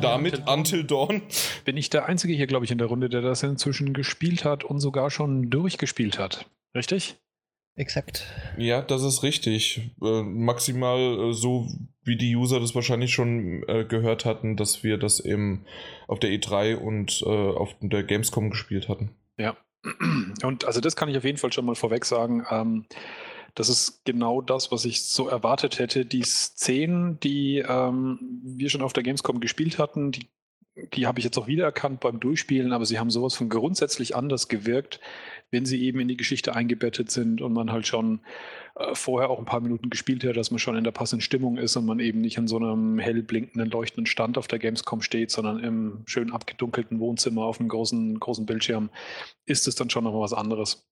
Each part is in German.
damit Until Dawn. Bin ich der Einzige hier, glaube ich, in der Runde, der das inzwischen gespielt hat und sogar schon durchgespielt hat. Richtig? Exakt. Ja, das ist richtig. Äh, maximal äh, so, wie die User das wahrscheinlich schon äh, gehört hatten, dass wir das eben auf der E3 und äh, auf der Gamescom gespielt hatten. Ja. Und also das kann ich auf jeden Fall schon mal vorweg sagen. Ähm, das ist genau das, was ich so erwartet hätte. Die Szenen, die ähm, wir schon auf der Gamescom gespielt hatten, die, die habe ich jetzt auch wiedererkannt beim Durchspielen, aber sie haben sowas von grundsätzlich anders gewirkt, wenn sie eben in die Geschichte eingebettet sind und man halt schon äh, vorher auch ein paar Minuten gespielt hat, dass man schon in der passenden Stimmung ist und man eben nicht an so einem hell blinkenden, leuchtenden Stand auf der Gamescom steht, sondern im schön abgedunkelten Wohnzimmer auf einem großen, großen Bildschirm, ist es dann schon noch was anderes.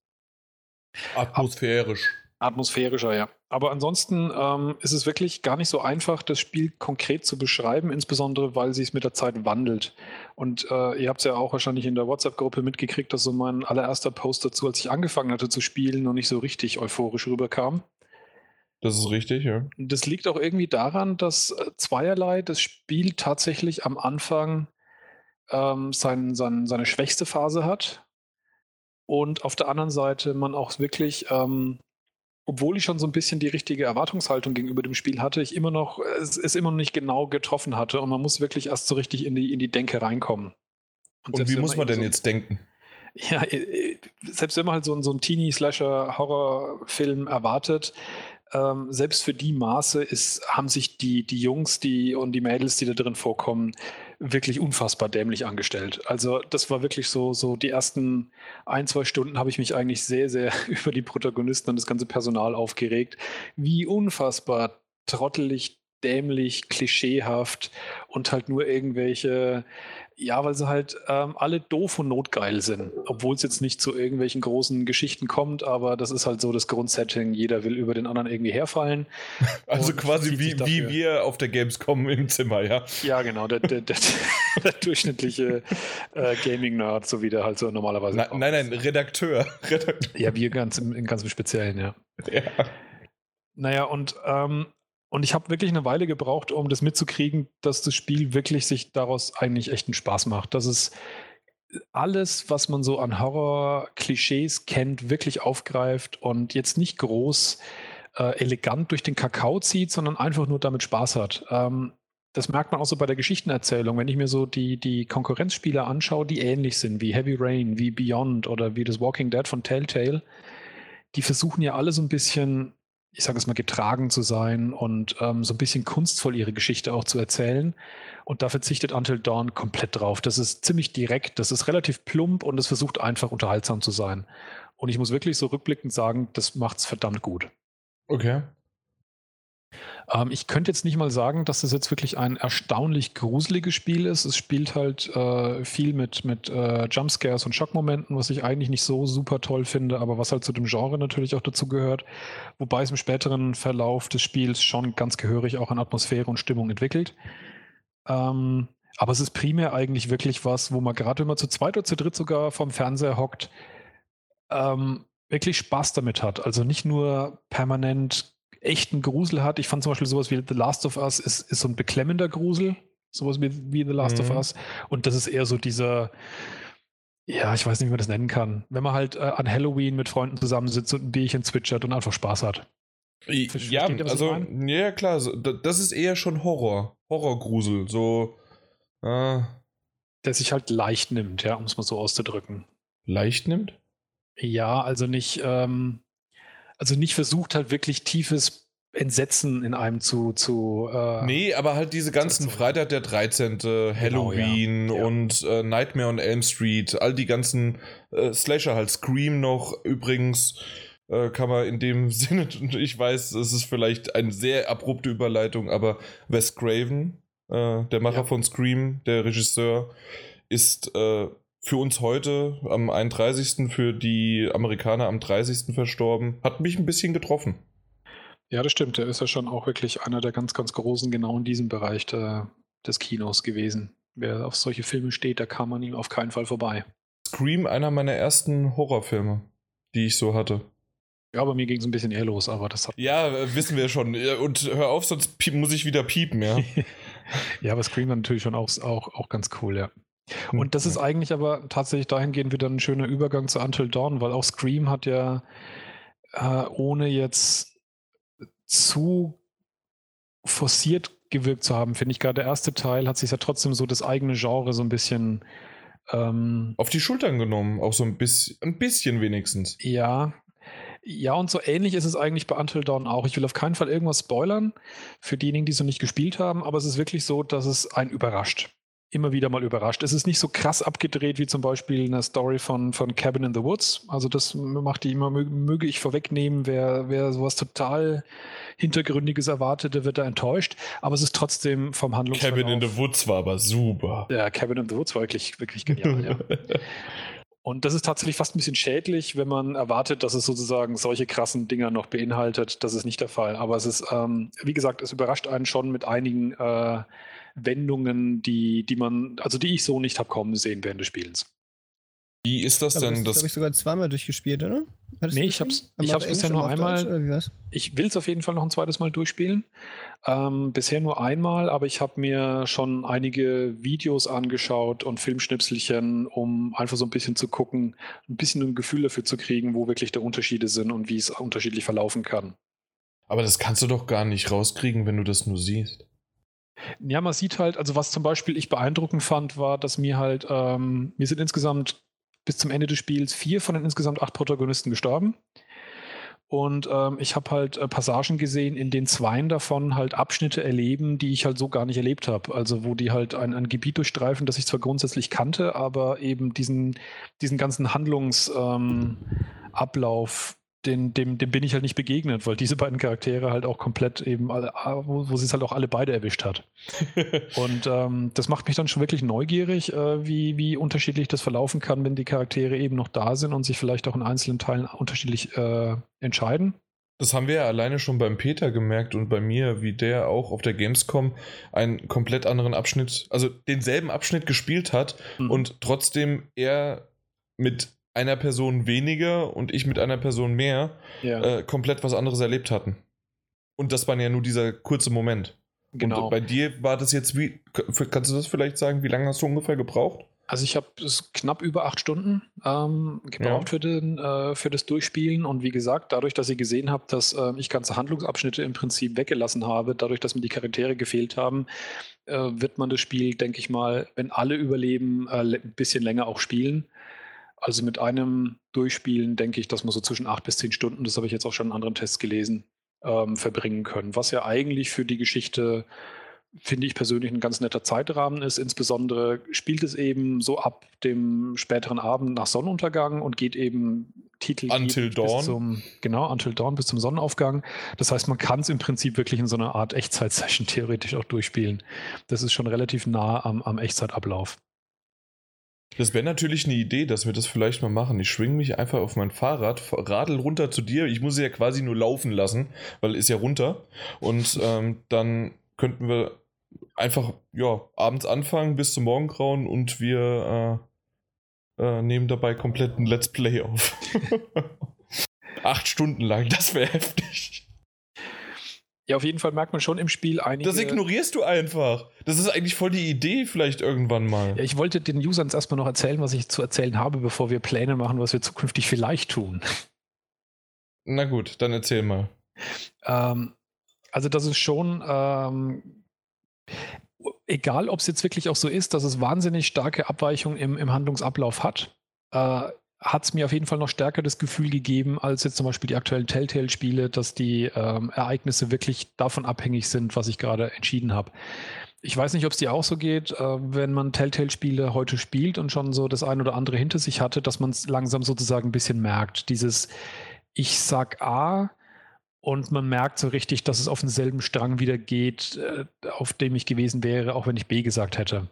Atmosphärisch. Atmosphärischer, ja. Aber ansonsten ähm, ist es wirklich gar nicht so einfach, das Spiel konkret zu beschreiben, insbesondere weil sich es mit der Zeit wandelt. Und äh, ihr habt es ja auch wahrscheinlich in der WhatsApp-Gruppe mitgekriegt, dass so mein allererster Post dazu, als ich angefangen hatte zu spielen, noch nicht so richtig euphorisch rüberkam. Das ist richtig, ja. Das liegt auch irgendwie daran, dass äh, zweierlei das Spiel tatsächlich am Anfang ähm, sein, sein, seine schwächste Phase hat. Und auf der anderen Seite man auch wirklich ähm, obwohl ich schon so ein bisschen die richtige Erwartungshaltung gegenüber dem Spiel hatte, ich immer noch, es, es immer noch nicht genau getroffen hatte und man muss wirklich erst so richtig in die, in die Denke reinkommen. Und, und wie muss man denn so, jetzt denken? Ja, äh, äh, selbst wenn man halt so, so einen Teenie-Slasher-Horrorfilm erwartet, ähm, selbst für die Maße ist, haben sich die, die Jungs die, und die Mädels, die da drin vorkommen, wirklich unfassbar dämlich angestellt. Also das war wirklich so, so die ersten ein, zwei Stunden habe ich mich eigentlich sehr, sehr über die Protagonisten und das ganze Personal aufgeregt, wie unfassbar trottelig, dämlich, klischeehaft und halt nur irgendwelche ja, weil sie halt ähm, alle doof und notgeil sind. Obwohl es jetzt nicht zu irgendwelchen großen Geschichten kommt, aber das ist halt so das Grundsetting. Jeder will über den anderen irgendwie herfallen. Also quasi wie, wie wir auf der Gamescom im Zimmer, ja? Ja, genau. Der, der, der, der durchschnittliche äh, Gaming-Nerd, so wie der halt so normalerweise. Na, nein, nein, Redakteur. Redakteur. Ja, wir ganz im, ganz im Speziellen, ja. ja. Naja, und ähm, und ich habe wirklich eine Weile gebraucht, um das mitzukriegen, dass das Spiel wirklich sich daraus eigentlich echt einen Spaß macht. Dass es alles, was man so an Horror-Klischees kennt, wirklich aufgreift und jetzt nicht groß äh, elegant durch den Kakao zieht, sondern einfach nur damit Spaß hat. Ähm, das merkt man auch so bei der Geschichtenerzählung. Wenn ich mir so die, die Konkurrenzspiele anschaue, die ähnlich sind, wie Heavy Rain, wie Beyond oder wie das Walking Dead von Telltale, die versuchen ja alle so ein bisschen ich sage es mal, getragen zu sein und ähm, so ein bisschen kunstvoll ihre Geschichte auch zu erzählen. Und da verzichtet Until Dawn komplett drauf. Das ist ziemlich direkt, das ist relativ plump und es versucht einfach unterhaltsam zu sein. Und ich muss wirklich so rückblickend sagen, das macht es verdammt gut. Okay. Ähm, ich könnte jetzt nicht mal sagen, dass das jetzt wirklich ein erstaunlich gruseliges Spiel ist. Es spielt halt äh, viel mit, mit äh, Jumpscares und Schockmomenten, was ich eigentlich nicht so super toll finde, aber was halt zu dem Genre natürlich auch dazu gehört. Wobei es im späteren Verlauf des Spiels schon ganz gehörig auch an Atmosphäre und Stimmung entwickelt. Ähm, aber es ist primär eigentlich wirklich was, wo man gerade, wenn man zu zweit oder zu dritt sogar vom Fernseher hockt, ähm, wirklich Spaß damit hat. Also nicht nur permanent echten Grusel hat. Ich fand zum Beispiel sowas wie The Last of Us ist, ist so ein beklemmender Grusel. Sowas wie, wie The Last mhm. of Us. Und das ist eher so dieser, ja, ich weiß nicht, wie man das nennen kann. Wenn man halt äh, an Halloween mit Freunden zusammensitzt und ein Bierchen zwitschert und einfach Spaß hat. Ja, also, ja, klar, das ist eher schon Horror. Horrorgrusel, so. Äh. Der sich halt leicht nimmt, ja, um es mal so auszudrücken. Leicht nimmt? Ja, also nicht, ähm, also nicht versucht halt wirklich tiefes Entsetzen in einem zu. zu äh, nee, aber halt diese ganzen Freitag der 13., Halloween genau, ja. Ja. und äh, Nightmare on Elm Street, all die ganzen äh, Slasher, halt Scream noch übrigens. Äh, kann man in dem Sinne, ich weiß, es ist vielleicht eine sehr abrupte Überleitung, aber Wes Craven, äh, der Macher ja. von Scream, der Regisseur, ist äh, für uns heute am 31., für die Amerikaner am 30. verstorben. Hat mich ein bisschen getroffen. Ja, das stimmt. Er ist ja schon auch wirklich einer der ganz, ganz Großen genau in diesem Bereich der, des Kinos gewesen. Wer auf solche Filme steht, da kam man ihm auf keinen Fall vorbei. Scream, einer meiner ersten Horrorfilme, die ich so hatte. Ja, bei mir ging es ein bisschen eher los, aber das hat. Ja, wissen wir schon. Und hör auf, sonst muss ich wieder piepen, ja. Ja, aber Scream war natürlich schon auch, auch, auch ganz cool, ja. Und das ist eigentlich aber tatsächlich dahingehend wieder ein schöner Übergang zu Until Dawn, weil auch Scream hat ja, äh, ohne jetzt zu forciert gewirkt zu haben, finde ich gerade der erste Teil hat sich ja trotzdem so das eigene Genre so ein bisschen ähm, auf die Schultern genommen, auch so ein bisschen, ein bisschen wenigstens. Ja, ja, und so ähnlich ist es eigentlich bei Until Dawn auch. Ich will auf keinen Fall irgendwas spoilern für diejenigen, die es noch nicht gespielt haben, aber es ist wirklich so, dass es einen überrascht immer wieder mal überrascht. Es ist nicht so krass abgedreht wie zum Beispiel eine Story von, von Cabin in the Woods. Also das macht die immer, möge ich vorwegnehmen, wer, wer sowas total Hintergründiges erwartet, der wird da enttäuscht. Aber es ist trotzdem vom Handlungsverlauf... Cabin in the Woods war aber super. Ja, Cabin in the Woods war wirklich, wirklich genial, ja. Und das ist tatsächlich fast ein bisschen schädlich, wenn man erwartet, dass es sozusagen solche krassen Dinger noch beinhaltet. Das ist nicht der Fall. Aber es ist, ähm, wie gesagt, es überrascht einen schon mit einigen äh, Wendungen, die, die man, also die ich so nicht habe kommen sehen während des Spielens. Wie ist das denn? Das, habe ich sogar zweimal durchgespielt, oder? Hattest nee, ich habe es ich hab's bisher nur einmal. Ich will es auf jeden Fall noch ein zweites Mal durchspielen. Ähm, bisher nur einmal, aber ich habe mir schon einige Videos angeschaut und Filmschnipselchen, um einfach so ein bisschen zu gucken, ein bisschen ein Gefühl dafür zu kriegen, wo wirklich die Unterschiede sind und wie es unterschiedlich verlaufen kann. Aber das kannst du doch gar nicht rauskriegen, wenn du das nur siehst. Ja, man sieht halt, also was zum Beispiel ich beeindruckend fand, war, dass mir halt, ähm, mir sind insgesamt bis zum Ende des Spiels vier von den insgesamt acht Protagonisten gestorben. Und ähm, ich habe halt äh, Passagen gesehen, in denen zweien davon halt Abschnitte erleben, die ich halt so gar nicht erlebt habe. Also wo die halt ein, ein Gebiet durchstreifen, das ich zwar grundsätzlich kannte, aber eben diesen, diesen ganzen Handlungsablauf ähm, den, dem, dem bin ich halt nicht begegnet, weil diese beiden Charaktere halt auch komplett eben, alle, wo, wo sie es halt auch alle beide erwischt hat. und ähm, das macht mich dann schon wirklich neugierig, äh, wie, wie unterschiedlich das verlaufen kann, wenn die Charaktere eben noch da sind und sich vielleicht auch in einzelnen Teilen unterschiedlich äh, entscheiden. Das haben wir ja alleine schon beim Peter gemerkt und bei mir, wie der auch auf der Gamescom einen komplett anderen Abschnitt, also denselben Abschnitt gespielt hat mhm. und trotzdem er mit einer Person weniger und ich mit einer Person mehr ja. äh, komplett was anderes erlebt hatten. Und das war ja nur dieser kurze Moment. Genau. Und bei dir war das jetzt wie, kannst du das vielleicht sagen, wie lange hast du ungefähr gebraucht? Also ich habe knapp über acht Stunden ähm, gebraucht ja. für, den, äh, für das Durchspielen und wie gesagt, dadurch, dass ich gesehen habe, dass äh, ich ganze Handlungsabschnitte im Prinzip weggelassen habe, dadurch, dass mir die Charaktere gefehlt haben, äh, wird man das Spiel, denke ich mal, wenn alle überleben, äh, ein bisschen länger auch spielen. Also mit einem Durchspielen denke ich, dass man so zwischen acht bis zehn Stunden, das habe ich jetzt auch schon in anderen Tests gelesen, ähm, verbringen können. Was ja eigentlich für die Geschichte, finde ich persönlich, ein ganz netter Zeitrahmen ist. Insbesondere spielt es eben so ab dem späteren Abend nach Sonnenuntergang und geht eben Titel Until Dawn. Bis zum, genau, Until Dawn bis zum Sonnenaufgang. Das heißt, man kann es im Prinzip wirklich in so einer Art Echtzeit-Session theoretisch auch durchspielen. Das ist schon relativ nah am, am Echtzeitablauf. Das wäre natürlich eine Idee, dass wir das vielleicht mal machen. Ich schwinge mich einfach auf mein Fahrrad, radel runter zu dir. Ich muss sie ja quasi nur laufen lassen, weil ist ja runter. Und ähm, dann könnten wir einfach ja abends anfangen bis zum Morgengrauen und wir äh, äh, nehmen dabei komplett ein Let's Play auf. Acht Stunden lang, das wäre heftig. Ja, auf jeden Fall merkt man schon im Spiel einige. Das ignorierst du einfach. Das ist eigentlich voll die Idee, vielleicht irgendwann mal. Ja, ich wollte den Usern jetzt erstmal noch erzählen, was ich zu erzählen habe, bevor wir Pläne machen, was wir zukünftig vielleicht tun. Na gut, dann erzähl mal. Ähm, also, das ist schon. Ähm, egal, ob es jetzt wirklich auch so ist, dass es wahnsinnig starke Abweichungen im, im Handlungsablauf hat. Äh, hat es mir auf jeden Fall noch stärker das Gefühl gegeben, als jetzt zum Beispiel die aktuellen Telltale-Spiele, dass die ähm, Ereignisse wirklich davon abhängig sind, was ich gerade entschieden habe. Ich weiß nicht, ob es dir auch so geht, äh, wenn man Telltale-Spiele heute spielt und schon so das ein oder andere hinter sich hatte, dass man es langsam sozusagen ein bisschen merkt. Dieses Ich sag A und man merkt so richtig, dass es auf denselben Strang wieder geht, äh, auf dem ich gewesen wäre, auch wenn ich B gesagt hätte.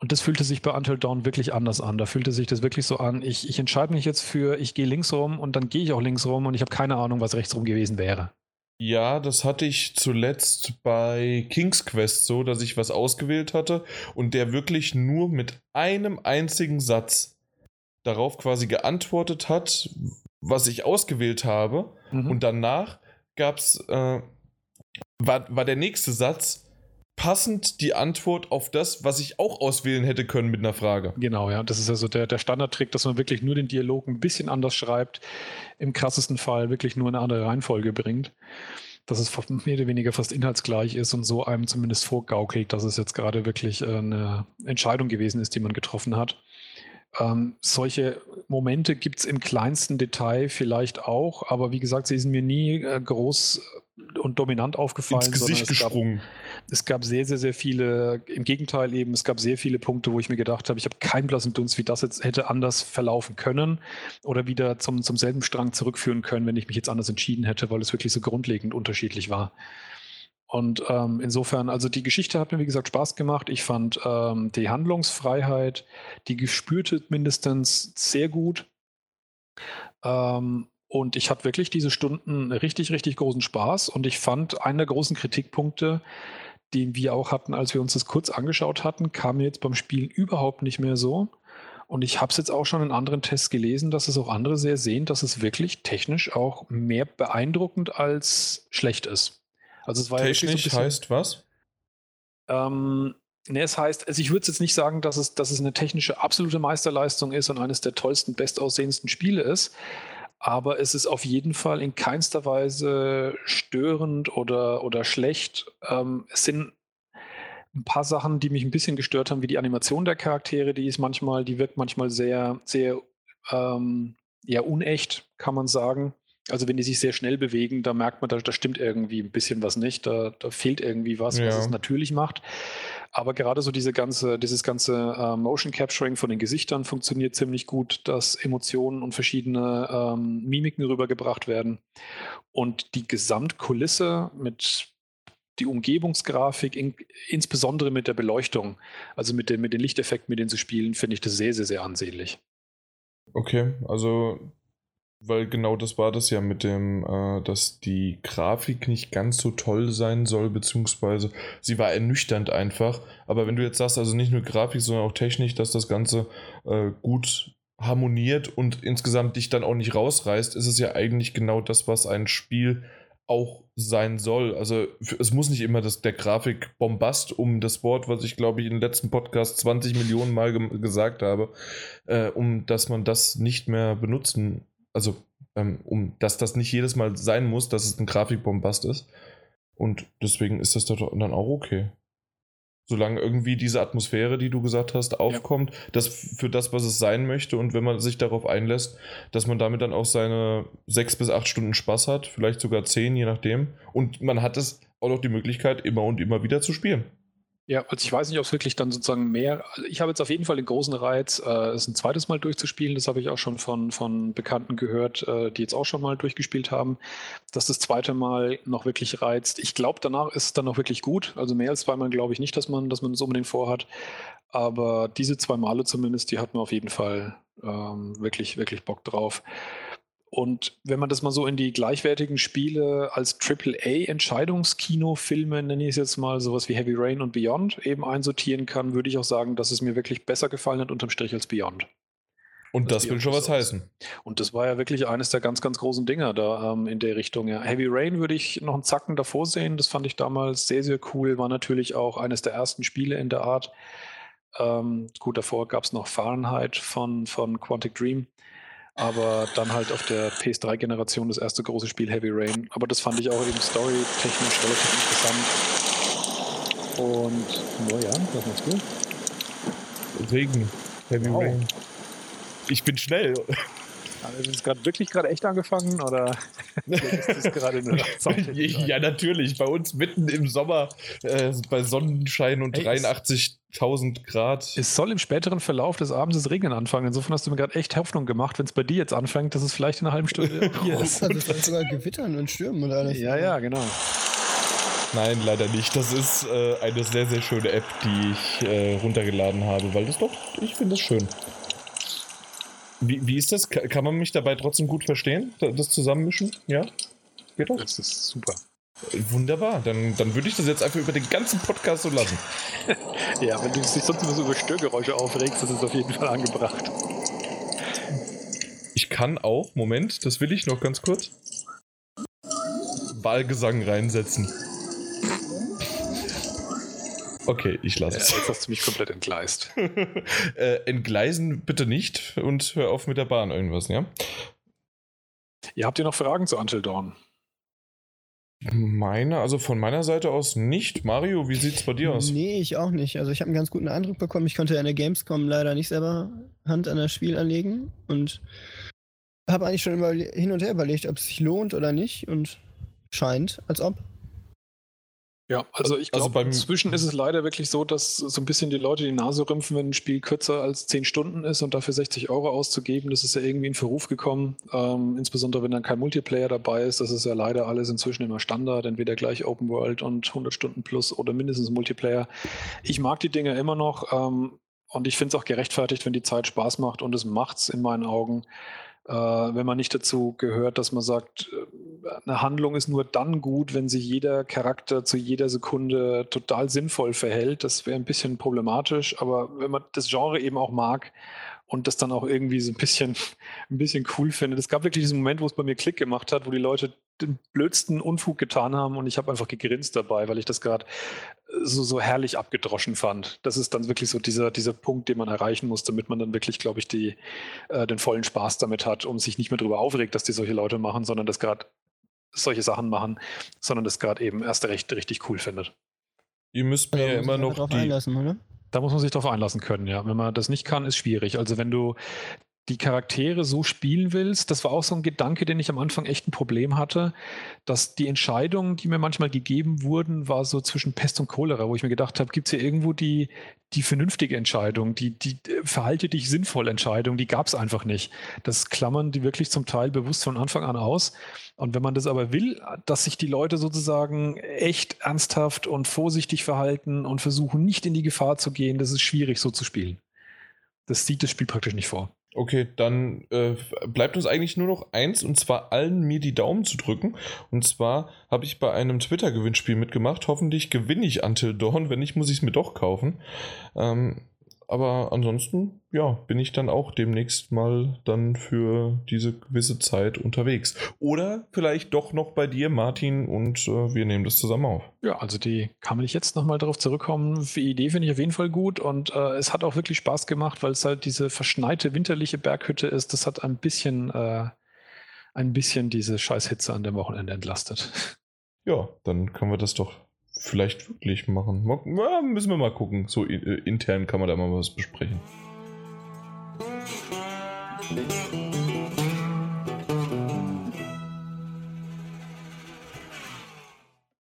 Und das fühlte sich bei Until Dawn wirklich anders an. Da fühlte sich das wirklich so an, ich, ich entscheide mich jetzt für, ich gehe links rum und dann gehe ich auch links rum und ich habe keine Ahnung, was rechts rum gewesen wäre. Ja, das hatte ich zuletzt bei King's Quest so, dass ich was ausgewählt hatte und der wirklich nur mit einem einzigen Satz darauf quasi geantwortet hat, was ich ausgewählt habe. Mhm. Und danach gab es, äh, war, war der nächste Satz, passend die Antwort auf das, was ich auch auswählen hätte können mit einer Frage. Genau, ja. Das ist also der, der Standardtrick, dass man wirklich nur den Dialog ein bisschen anders schreibt, im krassesten Fall wirklich nur eine andere Reihenfolge bringt, dass es mehr oder weniger fast inhaltsgleich ist und so einem zumindest vorgaukelt, dass es jetzt gerade wirklich äh, eine Entscheidung gewesen ist, die man getroffen hat. Ähm, solche Momente gibt es im kleinsten Detail vielleicht auch, aber wie gesagt, sie sind mir nie äh, groß und dominant aufgefallen. Ins Gesicht es gesprungen. Gab, es gab sehr, sehr, sehr viele, im Gegenteil eben, es gab sehr viele Punkte, wo ich mir gedacht habe, ich habe keinen blassen Dunst, wie das jetzt hätte anders verlaufen können oder wieder zum, zum selben Strang zurückführen können, wenn ich mich jetzt anders entschieden hätte, weil es wirklich so grundlegend unterschiedlich war. Und ähm, insofern, also die Geschichte hat mir, wie gesagt, Spaß gemacht. Ich fand ähm, die Handlungsfreiheit, die gespürte mindestens sehr gut. Ähm, und ich hatte wirklich diese Stunden richtig, richtig großen Spaß. Und ich fand, einer der großen Kritikpunkte, den wir auch hatten, als wir uns das kurz angeschaut hatten, kam mir jetzt beim Spielen überhaupt nicht mehr so. Und ich habe es jetzt auch schon in anderen Tests gelesen, dass es auch andere sehr sehen, dass es wirklich technisch auch mehr beeindruckend als schlecht ist. Also es war Technisch ja so bisschen, heißt was? Ähm, ne, es heißt, also ich würde jetzt nicht sagen, dass es, dass es eine technische absolute Meisterleistung ist und eines der tollsten, bestaussehendsten Spiele ist, aber es ist auf jeden Fall in keinster Weise störend oder, oder schlecht. Ähm, es sind ein paar Sachen, die mich ein bisschen gestört haben, wie die Animation der Charaktere, die ist manchmal, die wirkt manchmal sehr, sehr ähm, ja, unecht, kann man sagen. Also wenn die sich sehr schnell bewegen, da merkt man, da, da stimmt irgendwie ein bisschen was nicht. Da, da fehlt irgendwie was, ja. was es natürlich macht. Aber gerade so diese ganze, dieses ganze äh, Motion Capturing von den Gesichtern funktioniert ziemlich gut, dass Emotionen und verschiedene ähm, Mimiken rübergebracht werden. Und die Gesamtkulisse mit die Umgebungsgrafik, in, insbesondere mit der Beleuchtung, also mit, den, mit den Lichteffekten, mit denen sie spielen, finde ich das sehr, sehr, sehr ansehnlich. Okay, also weil genau das war das ja mit dem, äh, dass die Grafik nicht ganz so toll sein soll, beziehungsweise sie war ernüchternd einfach. Aber wenn du jetzt sagst, also nicht nur Grafik, sondern auch Technik, dass das Ganze äh, gut harmoniert und insgesamt dich dann auch nicht rausreißt, ist es ja eigentlich genau das, was ein Spiel auch sein soll. Also es muss nicht immer das, der Grafik-Bombast, um das Wort, was ich glaube ich den letzten Podcast 20 Millionen Mal ge gesagt habe, äh, um dass man das nicht mehr benutzen also ähm, um, dass das nicht jedes Mal sein muss, dass es ein Grafikbombast ist. Und deswegen ist das dann auch okay. Solange irgendwie diese Atmosphäre, die du gesagt hast, aufkommt, ja. das für das, was es sein möchte und wenn man sich darauf einlässt, dass man damit dann auch seine sechs bis acht Stunden Spaß hat, vielleicht sogar zehn, je nachdem. Und man hat es auch noch die Möglichkeit, immer und immer wieder zu spielen. Ja, also ich weiß nicht, ob es wirklich dann sozusagen mehr. Also ich habe jetzt auf jeden Fall den großen Reiz, äh, es ein zweites Mal durchzuspielen. Das habe ich auch schon von, von Bekannten gehört, äh, die jetzt auch schon mal durchgespielt haben, dass das zweite Mal noch wirklich reizt. Ich glaube, danach ist es dann noch wirklich gut. Also mehr als zweimal glaube ich nicht, dass man, dass man das unbedingt vorhat. Aber diese zwei Male zumindest, die hat man auf jeden Fall ähm, wirklich, wirklich Bock drauf. Und wenn man das mal so in die gleichwertigen Spiele als AAA-Entscheidungskinofilme, nenne ich es jetzt mal, sowas wie Heavy Rain und Beyond eben einsortieren kann, würde ich auch sagen, dass es mir wirklich besser gefallen hat unterm Strich als Beyond. Und das, das will schon was heißen. Und das war ja wirklich eines der ganz, ganz großen Dinger da ähm, in der Richtung. Ja. Heavy Rain würde ich noch einen Zacken davor sehen. Das fand ich damals sehr, sehr cool. War natürlich auch eines der ersten Spiele in der Art. Ähm, gut, davor gab es noch Fahrenheit von, von Quantic Dream aber dann halt auf der PS3-Generation das erste große Spiel Heavy Rain. Aber das fand ich auch eben storytechnisch relativ interessant. Und, oh ja, was machst du? Regen, Heavy wow. Rain. Ich bin schnell. Ist es gerade wirklich gerade echt angefangen oder ist das gerade eine Ja, natürlich. Bei uns mitten im Sommer äh, bei Sonnenschein und 83.000 Grad. Es soll im späteren Verlauf des Abends das Regnen anfangen. Insofern hast du mir gerade echt Hoffnung gemacht, wenn es bei dir jetzt anfängt, dass es vielleicht in einer halben Stunde hier ist. Also vielleicht sogar Gewittern und Stürmen und alles. Ja, ja, genau. Nein, leider nicht. Das ist äh, eine sehr, sehr schöne App, die ich äh, runtergeladen habe, weil das doch, ich finde es schön. Wie, wie ist das? Kann man mich dabei trotzdem gut verstehen? Das Zusammenmischen? Ja? Geht das? Das ist super. Wunderbar, dann, dann würde ich das jetzt einfach über den ganzen Podcast so lassen. ja, wenn du dich sonst immer so über Störgeräusche aufregst, das ist auf jeden Fall angebracht. Ich kann auch, Moment, das will ich noch ganz kurz, Wahlgesang reinsetzen. Okay, ich lasse es. jetzt hast du mich komplett entgleist. äh, entgleisen bitte nicht und hör auf mit der Bahn irgendwas, ja? Ihr habt ihr noch Fragen zu Until Dawn? Meine, also von meiner Seite aus nicht. Mario, wie sieht's bei dir aus? Nee, ich auch nicht. Also ich habe einen ganz guten Eindruck bekommen. Ich konnte ja in der Gamescom leider nicht selber Hand an das Spiel anlegen und habe eigentlich schon hin und her überlegt, ob es sich lohnt oder nicht und scheint, als ob. Ja, also ich glaube, also inzwischen ist es leider wirklich so, dass so ein bisschen die Leute die Nase rümpfen, wenn ein Spiel kürzer als 10 Stunden ist und dafür 60 Euro auszugeben. Das ist ja irgendwie in Verruf gekommen. Ähm, insbesondere wenn dann kein Multiplayer dabei ist. Das ist ja leider alles inzwischen immer Standard. Entweder gleich Open World und 100 Stunden plus oder mindestens Multiplayer. Ich mag die Dinge immer noch ähm, und ich finde es auch gerechtfertigt, wenn die Zeit Spaß macht und es macht es in meinen Augen. Äh, wenn man nicht dazu gehört, dass man sagt, äh, eine Handlung ist nur dann gut, wenn sich jeder Charakter zu jeder Sekunde total sinnvoll verhält. Das wäre ein bisschen problematisch, aber wenn man das Genre eben auch mag und das dann auch irgendwie so ein bisschen, ein bisschen cool findet. Es gab wirklich diesen Moment, wo es bei mir Klick gemacht hat, wo die Leute den blödsten Unfug getan haben und ich habe einfach gegrinst dabei, weil ich das gerade so, so herrlich abgedroschen fand. Das ist dann wirklich so dieser, dieser Punkt, den man erreichen muss, damit man dann wirklich, glaube ich, die, äh, den vollen Spaß damit hat und sich nicht mehr darüber aufregt, dass die solche Leute machen, sondern das gerade solche Sachen machen, sondern das gerade eben erst recht richtig cool findet. Ihr müsst mir ja immer noch die, einlassen, oder? Da muss man sich darauf einlassen können, ja. Wenn man das nicht kann, ist schwierig. Also wenn du die Charaktere so spielen willst, das war auch so ein Gedanke, den ich am Anfang echt ein Problem hatte, dass die Entscheidungen, die mir manchmal gegeben wurden, war so zwischen Pest und Cholera, wo ich mir gedacht habe, gibt es hier irgendwo die, die vernünftige Entscheidung, die, die verhalte dich sinnvoll Entscheidung, die gab es einfach nicht. Das klammern die wirklich zum Teil bewusst von Anfang an aus. Und wenn man das aber will, dass sich die Leute sozusagen echt ernsthaft und vorsichtig verhalten und versuchen, nicht in die Gefahr zu gehen, das ist schwierig so zu spielen. Das sieht das Spiel praktisch nicht vor. Okay, dann äh, bleibt uns eigentlich nur noch eins und zwar allen mir die Daumen zu drücken. Und zwar habe ich bei einem Twitter-Gewinnspiel mitgemacht. Hoffentlich gewinne ich Until Dawn. Wenn nicht, muss ich es mir doch kaufen. Ähm, aber ansonsten, ja, bin ich dann auch demnächst mal dann für diese gewisse Zeit unterwegs. Oder vielleicht doch noch bei dir, Martin, und äh, wir nehmen das zusammen auf. Ja, also die kann man nicht jetzt nochmal darauf zurückkommen. Die Idee finde ich auf jeden Fall gut und äh, es hat auch wirklich Spaß gemacht, weil es halt diese verschneite winterliche Berghütte ist. Das hat ein bisschen, äh, ein bisschen diese Scheißhitze an dem Wochenende entlastet. Ja, dann können wir das doch vielleicht wirklich machen. Ja, müssen wir mal gucken. So äh, intern kann man da mal was besprechen.